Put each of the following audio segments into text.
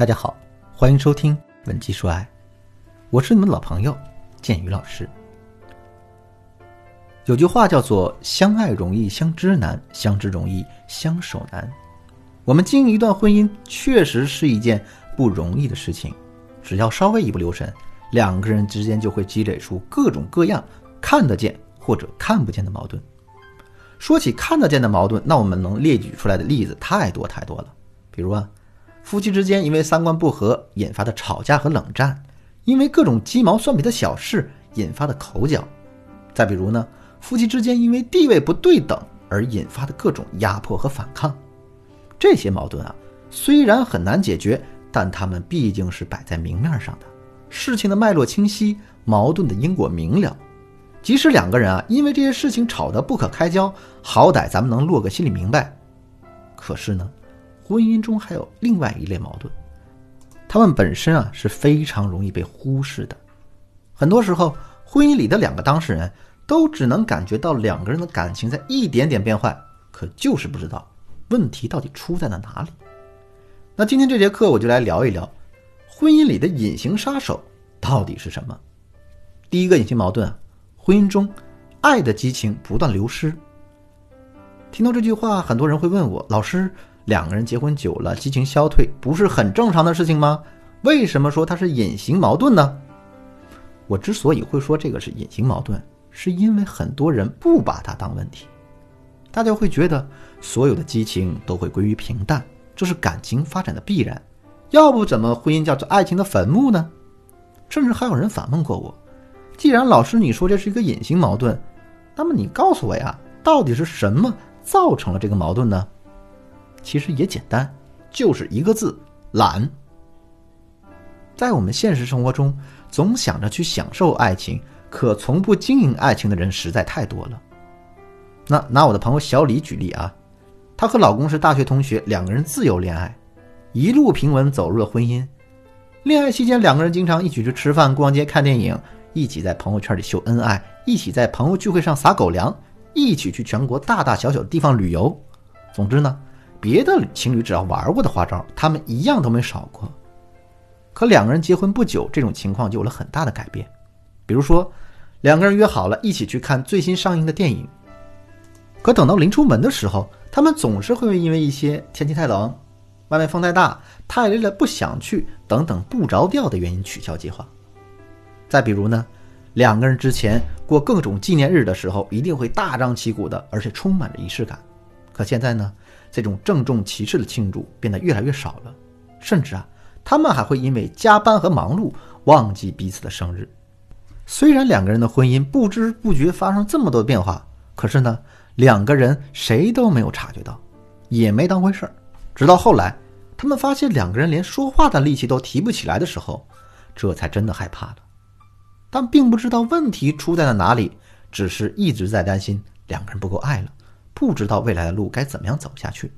大家好，欢迎收听《文姬说爱》，我是你们老朋友建宇老师。有句话叫做“相爱容易相知难，相知容易相守难”。我们经营一段婚姻，确实是一件不容易的事情。只要稍微一不留神，两个人之间就会积累出各种各样看得见或者看不见的矛盾。说起看得见的矛盾，那我们能列举出来的例子太多太多了。比如啊，夫妻之间因为三观不合引发的吵架和冷战，因为各种鸡毛蒜皮的小事引发的口角。再比如呢，夫妻之间因为地位不对等而引发的各种压迫和反抗。这些矛盾啊，虽然很难解决，但他们毕竟是摆在明面上的，事情的脉络清晰，矛盾的因果明了。即使两个人啊，因为这些事情吵得不可开交，好歹咱们能落个心里明白。可是呢，婚姻中还有另外一类矛盾，他们本身啊是非常容易被忽视的。很多时候，婚姻里的两个当事人都只能感觉到两个人的感情在一点点变坏，可就是不知道问题到底出在了哪里。那今天这节课我就来聊一聊，婚姻里的隐形杀手到底是什么？第一个隐形矛盾啊。婚姻中，爱的激情不断流失。听到这句话，很多人会问我：“老师，两个人结婚久了，激情消退，不是很正常的事情吗？为什么说它是隐形矛盾呢？”我之所以会说这个是隐形矛盾，是因为很多人不把它当问题，大家会觉得所有的激情都会归于平淡，这是感情发展的必然，要不怎么婚姻叫做爱情的坟墓呢？甚至还有人反问过我。既然老师你说这是一个隐形矛盾，那么你告诉我呀，到底是什么造成了这个矛盾呢？其实也简单，就是一个字：懒。在我们现实生活中，总想着去享受爱情，可从不经营爱情的人实在太多了。那拿我的朋友小李举例啊，她和老公是大学同学，两个人自由恋爱，一路平稳走入了婚姻。恋爱期间，两个人经常一起去吃饭、逛街、看电影。一起在朋友圈里秀恩爱，一起在朋友聚会上撒狗粮，一起去全国大大小小的地方旅游。总之呢，别的情侣只要玩过的花招，他们一样都没少过。可两个人结婚不久，这种情况就有了很大的改变。比如说，两个人约好了一起去看最新上映的电影，可等到临出门的时候，他们总是会因为一些天气太冷、外面风太大、太累了不想去等等不着调的原因取消计划。再比如呢，两个人之前过各种纪念日的时候，一定会大张旗鼓的，而且充满着仪式感。可现在呢，这种郑重其事的庆祝变得越来越少了，甚至啊，他们还会因为加班和忙碌忘记彼此的生日。虽然两个人的婚姻不知不觉发生这么多变化，可是呢，两个人谁都没有察觉到，也没当回事儿。直到后来，他们发现两个人连说话的力气都提不起来的时候，这才真的害怕了。但并不知道问题出在了哪里，只是一直在担心两个人不够爱了，不知道未来的路该怎么样走下去。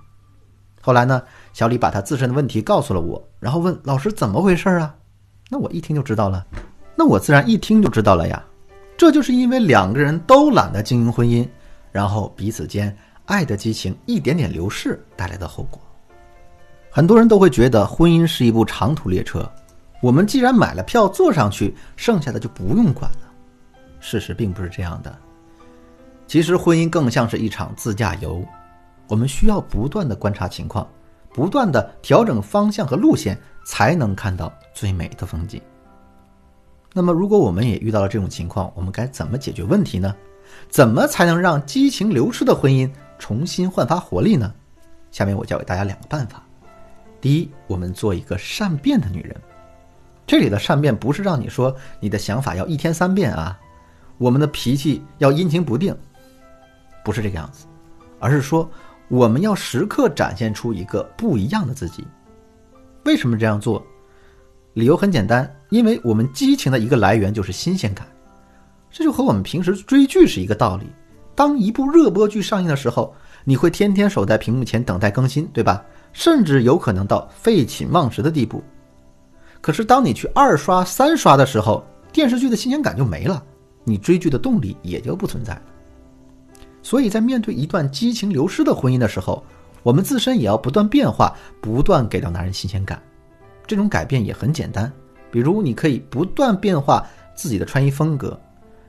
后来呢，小李把他自身的问题告诉了我，然后问老师怎么回事啊？那我一听就知道了，那我自然一听就知道了呀。这就是因为两个人都懒得经营婚姻，然后彼此间爱的激情一点点流逝带来的后果。很多人都会觉得婚姻是一部长途列车。我们既然买了票坐上去，剩下的就不用管了。事实并不是这样的。其实婚姻更像是一场自驾游，我们需要不断的观察情况，不断的调整方向和路线，才能看到最美的风景。那么，如果我们也遇到了这种情况，我们该怎么解决问题呢？怎么才能让激情流失的婚姻重新焕发活力呢？下面我教给大家两个办法。第一，我们做一个善变的女人。这里的善变不是让你说你的想法要一天三变啊，我们的脾气要阴晴不定，不是这个样子，而是说我们要时刻展现出一个不一样的自己。为什么这样做？理由很简单，因为我们激情的一个来源就是新鲜感，这就和我们平时追剧是一个道理。当一部热播剧上映的时候，你会天天守在屏幕前等待更新，对吧？甚至有可能到废寝忘食的地步。可是，当你去二刷、三刷的时候，电视剧的新鲜感就没了，你追剧的动力也就不存在了。所以在面对一段激情流失的婚姻的时候，我们自身也要不断变化，不断给到男人新鲜感。这种改变也很简单，比如你可以不断变化自己的穿衣风格，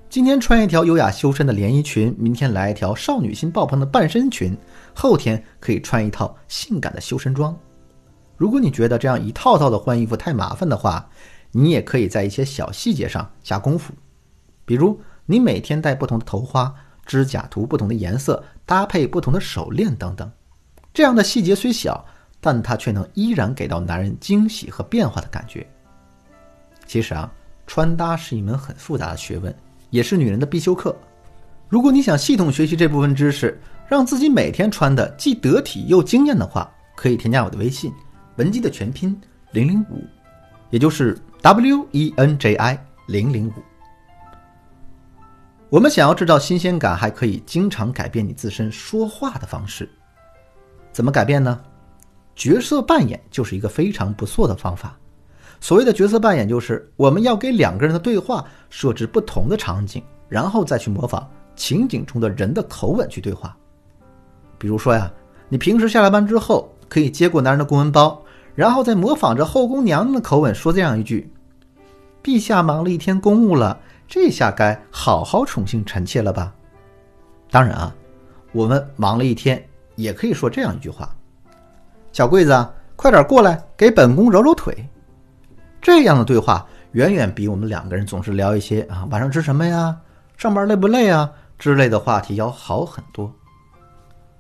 今天穿一条优雅修身的连衣裙，明天来一条少女心爆棚的半身裙，后天可以穿一套性感的修身装。如果你觉得这样一套套的换衣服太麻烦的话，你也可以在一些小细节上下功夫，比如你每天戴不同的头花，指甲涂不同的颜色，搭配不同的手链等等。这样的细节虽小，但它却能依然给到男人惊喜和变化的感觉。其实啊，穿搭是一门很复杂的学问，也是女人的必修课。如果你想系统学习这部分知识，让自己每天穿的既得体又惊艳的话，可以添加我的微信“文姬”的全拼零零五，也就是。W E N J I 零零五，我们想要制造新鲜感，还可以经常改变你自身说话的方式。怎么改变呢？角色扮演就是一个非常不错的方法。所谓的角色扮演，就是我们要给两个人的对话设置不同的场景，然后再去模仿情景中的人的口吻去对话。比如说呀，你平时下了班之后，可以接过男人的公文包。然后再模仿着后宫娘娘的口吻说这样一句：“陛下忙了一天公务了，这下该好好宠幸臣妾了吧？”当然啊，我们忙了一天也可以说这样一句话：“小桂子，快点过来给本宫揉揉腿。”这样的对话远远比我们两个人总是聊一些啊晚上吃什么呀、上班累不累啊之类的话题要好很多。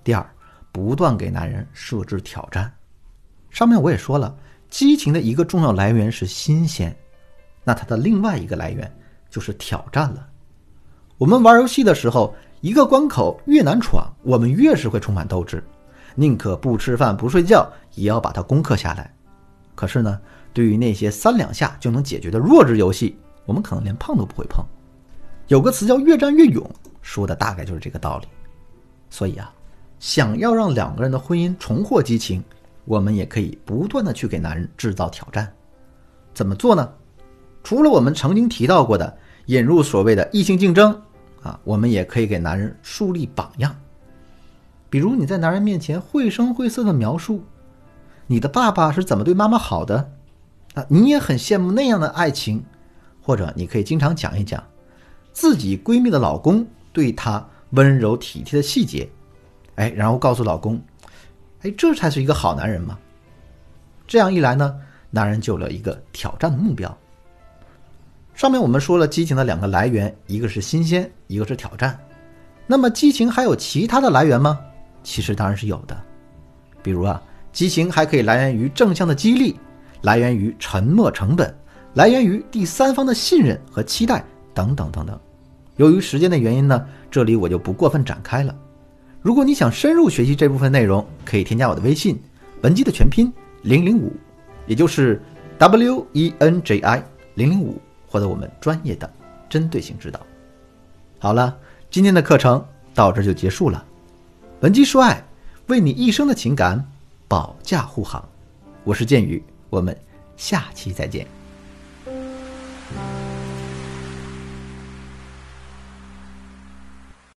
第二，不断给男人设置挑战。上面我也说了，激情的一个重要来源是新鲜，那它的另外一个来源就是挑战了。我们玩游戏的时候，一个关口越难闯，我们越是会充满斗志，宁可不吃饭不睡觉也要把它攻克下来。可是呢，对于那些三两下就能解决的弱智游戏，我们可能连碰都不会碰。有个词叫“越战越勇”，说的大概就是这个道理。所以啊，想要让两个人的婚姻重获激情。我们也可以不断的去给男人制造挑战，怎么做呢？除了我们曾经提到过的引入所谓的异性竞争啊，我们也可以给男人树立榜样。比如你在男人面前绘声绘色的描述你的爸爸是怎么对妈妈好的啊，你也很羡慕那样的爱情，或者你可以经常讲一讲自己闺蜜的老公对她温柔体贴的细节，哎，然后告诉老公。哎，这才是一个好男人嘛！这样一来呢，男人就有了一个挑战的目标。上面我们说了激情的两个来源，一个是新鲜，一个是挑战。那么激情还有其他的来源吗？其实当然是有的。比如啊，激情还可以来源于正向的激励，来源于沉没成本，来源于第三方的信任和期待等等等等。由于时间的原因呢，这里我就不过分展开了。如果你想深入学习这部分内容，可以添加我的微信，文姬的全拼零零五，也就是 W E N J I 零零五，获得我们专业的针对性指导。好了，今天的课程到这就结束了。文姬说爱，为你一生的情感保驾护航。我是剑宇，我们下期再见。